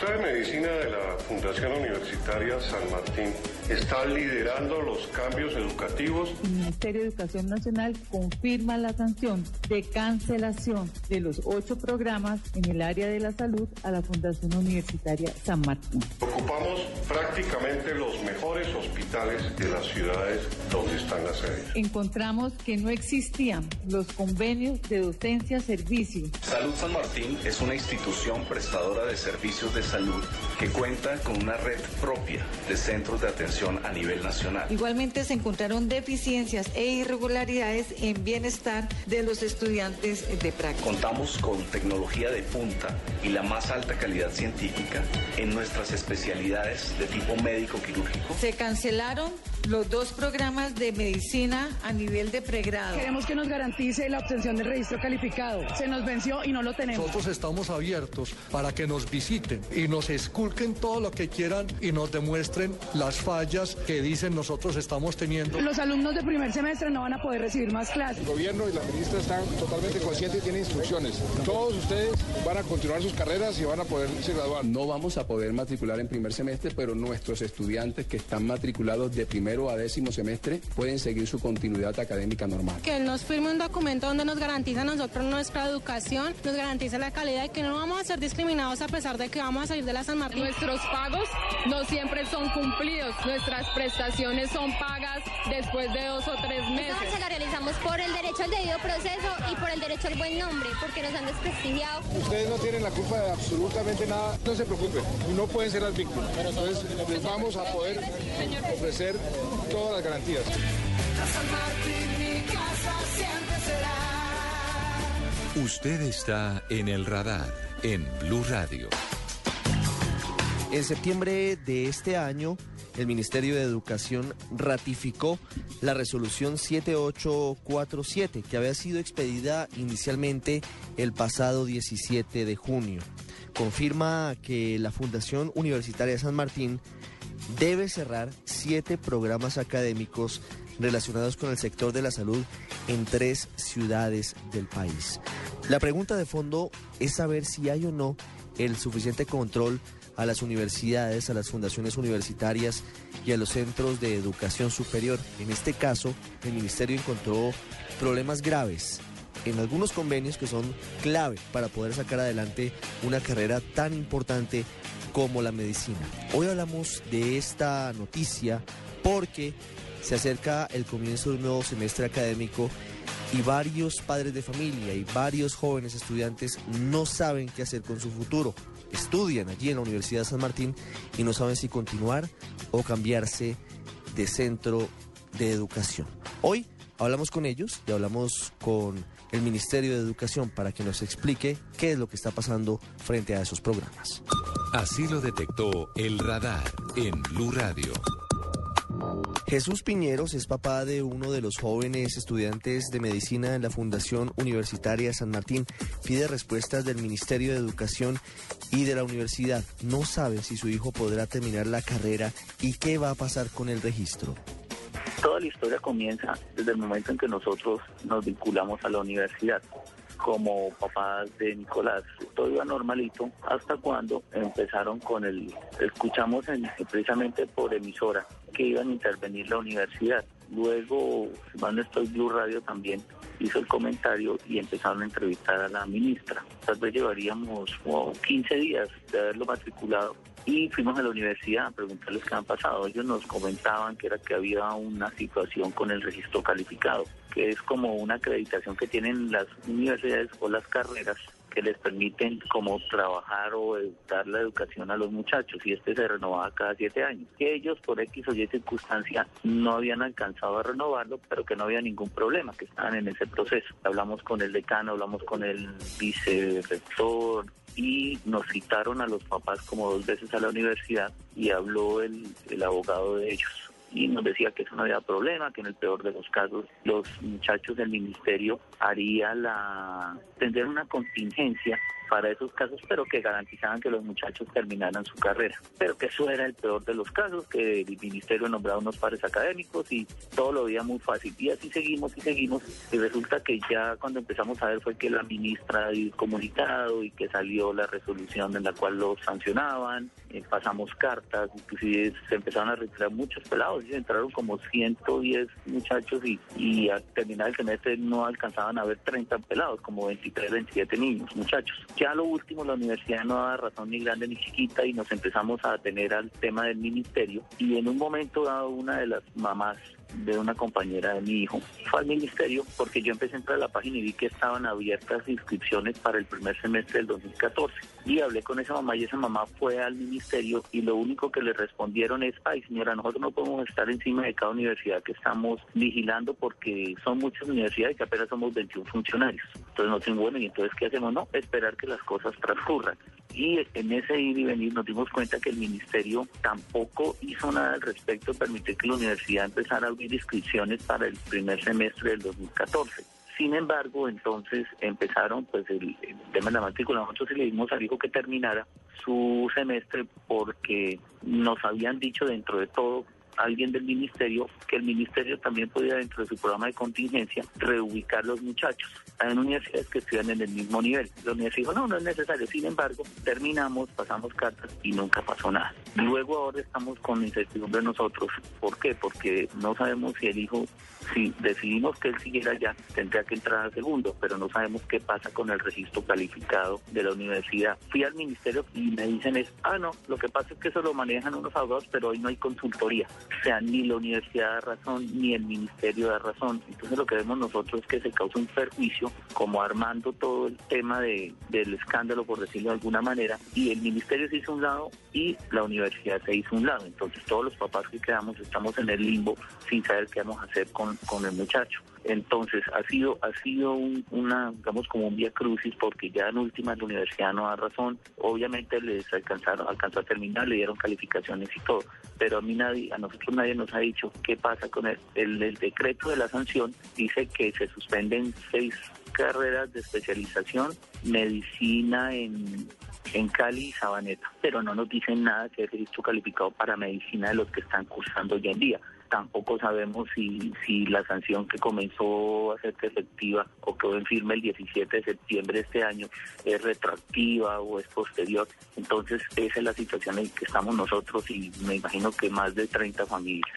Facultad de Medicina de la Fundación Universitaria San Martín está liderando los cambios educativos. El Ministerio de Educación Nacional confirma la sanción de cancelación de los ocho programas en el área de la salud a la Fundación Universitaria San Martín. Ocupamos prácticamente los mejores hospitales de las ciudades donde están las sedes. Encontramos que no existían los convenios de docencia-servicio. Salud San Martín es una institución prestadora de servicios de salud que cuenta con una red propia de centros de atención a nivel nacional. Igualmente se encontraron deficiencias e irregularidades en bienestar de los estudiantes de práctica. Contamos con tecnología de punta y la más alta calidad científica en nuestras especialidades de tipo médico quirúrgico. Se cancelaron los dos programas de medicina a nivel de pregrado. Queremos que nos garantice la obtención del registro calificado. Se nos venció y no lo tenemos. Nosotros estamos abiertos para que nos visiten y nos esculquen todo lo que quieran y nos demuestren las fallas que dicen nosotros estamos teniendo. Los alumnos de primer semestre no van a poder recibir más clases. El gobierno y la ministra están totalmente conscientes y tienen instrucciones. Todos ustedes van a continuar sus carreras y van a poderse graduar. No vamos a poder matricular en primer semestre, pero nuestros estudiantes que están matriculados de primero a décimo semestre pueden seguir su continuidad académica normal. Que nos firme un documento donde nos garantiza a nosotros nuestra educación, nos garantiza la calidad y que no vamos a ser discriminados a pesar de que vamos a salir de la San Martín. Nuestros pagos no siempre son cumplidos. Nuestras prestaciones son pagas después de dos o tres meses. Nosotros se la realizamos por el derecho al debido proceso y por el derecho al buen nombre, porque nos han desprestigiado. Ustedes no tienen la culpa de absolutamente nada. No se preocupen, no pueden ser las víctimas. Entonces les vamos a poder ofrecer todas las garantías. Usted está en el radar en Blue Radio. En septiembre de este año, el Ministerio de Educación ratificó la resolución 7847 que había sido expedida inicialmente el pasado 17 de junio. Confirma que la Fundación Universitaria de San Martín debe cerrar siete programas académicos relacionados con el sector de la salud en tres ciudades del país. La pregunta de fondo es saber si hay o no el suficiente control a las universidades, a las fundaciones universitarias y a los centros de educación superior. En este caso, el Ministerio encontró problemas graves en algunos convenios que son clave para poder sacar adelante una carrera tan importante como la medicina. Hoy hablamos de esta noticia porque se acerca el comienzo de un nuevo semestre académico y varios padres de familia y varios jóvenes estudiantes no saben qué hacer con su futuro. Estudian allí en la Universidad de San Martín y no saben si continuar o cambiarse de centro de educación. Hoy hablamos con ellos y hablamos con el Ministerio de Educación para que nos explique qué es lo que está pasando frente a esos programas. Así lo detectó el radar en Blue Radio. Jesús Piñeros es papá de uno de los jóvenes estudiantes de medicina en la Fundación Universitaria San Martín. Pide respuestas del Ministerio de Educación y de la universidad. No sabe si su hijo podrá terminar la carrera y qué va a pasar con el registro. Toda la historia comienza desde el momento en que nosotros nos vinculamos a la universidad como papás de Nicolás. Todo iba normalito hasta cuando empezaron con el, escuchamos precisamente por emisora que iban a intervenir la universidad. Luego, cuando estoy Blue Radio también hizo el comentario y empezaron a entrevistar a la ministra. Tal vez llevaríamos 15 días de haberlo matriculado y fuimos a la universidad a preguntarles qué han pasado. Ellos nos comentaban que era que había una situación con el registro calificado, que es como una acreditación que tienen las universidades o las carreras que les permiten como trabajar o dar la educación a los muchachos y este se renovaba cada siete años. Que ellos por X o Y circunstancia no habían alcanzado a renovarlo, pero que no había ningún problema, que estaban en ese proceso. Hablamos con el decano, hablamos con el vicerrector, y nos citaron a los papás como dos veces a la universidad y habló el, el abogado de ellos y nos decía que eso no había problema, que en el peor de los casos los muchachos del ministerio haría la tendrían una contingencia para esos casos, pero que garantizaban que los muchachos terminaran su carrera. Pero que eso era el peor de los casos, que el ministerio nombraba unos pares académicos y todo lo veía muy fácil. Y así seguimos y seguimos. Y resulta que ya cuando empezamos a ver fue que la ministra había comunicado y que salió la resolución en la cual los sancionaban, eh, pasamos cartas, inclusive se empezaron a retirar muchos pelados, y entraron como 110 muchachos y, y al terminar el semestre no alcanzaban a ver 30 pelados, como 23, 27 niños, muchachos. Ya lo último, la universidad no da razón ni grande ni chiquita y nos empezamos a tener al tema del ministerio. Y en un momento dado una de las mamás de una compañera de mi hijo. Fue al ministerio porque yo empecé a entrar a la página y vi que estaban abiertas inscripciones para el primer semestre del 2014. Y hablé con esa mamá y esa mamá fue al ministerio y lo único que le respondieron es, ay señora, nosotros no podemos estar encima de cada universidad que estamos vigilando porque son muchas universidades y apenas somos 21 funcionarios. Entonces no tengo bueno, y entonces ¿qué hacemos? No, esperar que las cosas transcurran. Y en ese ir y venir nos dimos cuenta que el ministerio tampoco hizo nada al respecto, permitió que la universidad empezara a abrir inscripciones para el primer semestre del 2014. Sin embargo, entonces empezaron pues el, tema de la matrícula. Nosotros le dimos al hijo que terminara su semestre porque nos habían dicho dentro de todo alguien del ministerio que el ministerio también podía dentro de su programa de contingencia reubicar los muchachos. Hay universidades que estudian en el mismo nivel. La universidad dijo, no, no es necesario. Sin embargo, terminamos, pasamos cartas y nunca pasó nada. Luego ahora estamos con incertidumbre nosotros. ¿Por qué? Porque no sabemos si el hijo, si decidimos que él siguiera allá, tendría que entrar al segundo, pero no sabemos qué pasa con el registro calificado de la universidad. Fui al ministerio y me dicen es, ah, no, lo que pasa es que eso lo manejan unos abogados, pero hoy no hay consultoría. O sea, ni la universidad da razón, ni el ministerio da razón. Entonces lo que vemos nosotros es que se causa un perjuicio, como armando todo el tema de, del escándalo, por decirlo de alguna manera, y el ministerio se hizo un lado y la universidad se hizo un lado. Entonces todos los papás que quedamos estamos en el limbo sin saber qué vamos a hacer con, con el muchacho. Entonces ha sido ha sido un, una digamos como un vía crucis porque ya en última la universidad no da razón. Obviamente les alcanzaron alcanzó a terminar, le dieron calificaciones y todo, pero a mí nadie a nosotros nadie nos ha dicho qué pasa con el, el, decreto de la sanción dice que se suspenden seis carreras de especialización, medicina en en Cali y Sabaneta, pero no nos dicen nada que es registro calificado para medicina de los que están cursando hoy en día. Tampoco sabemos si, si la sanción que comenzó a ser efectiva o quedó en firme el 17 de septiembre de este año es retroactiva o es posterior. Entonces esa es la situación en que estamos nosotros y me imagino que más de 30 familias.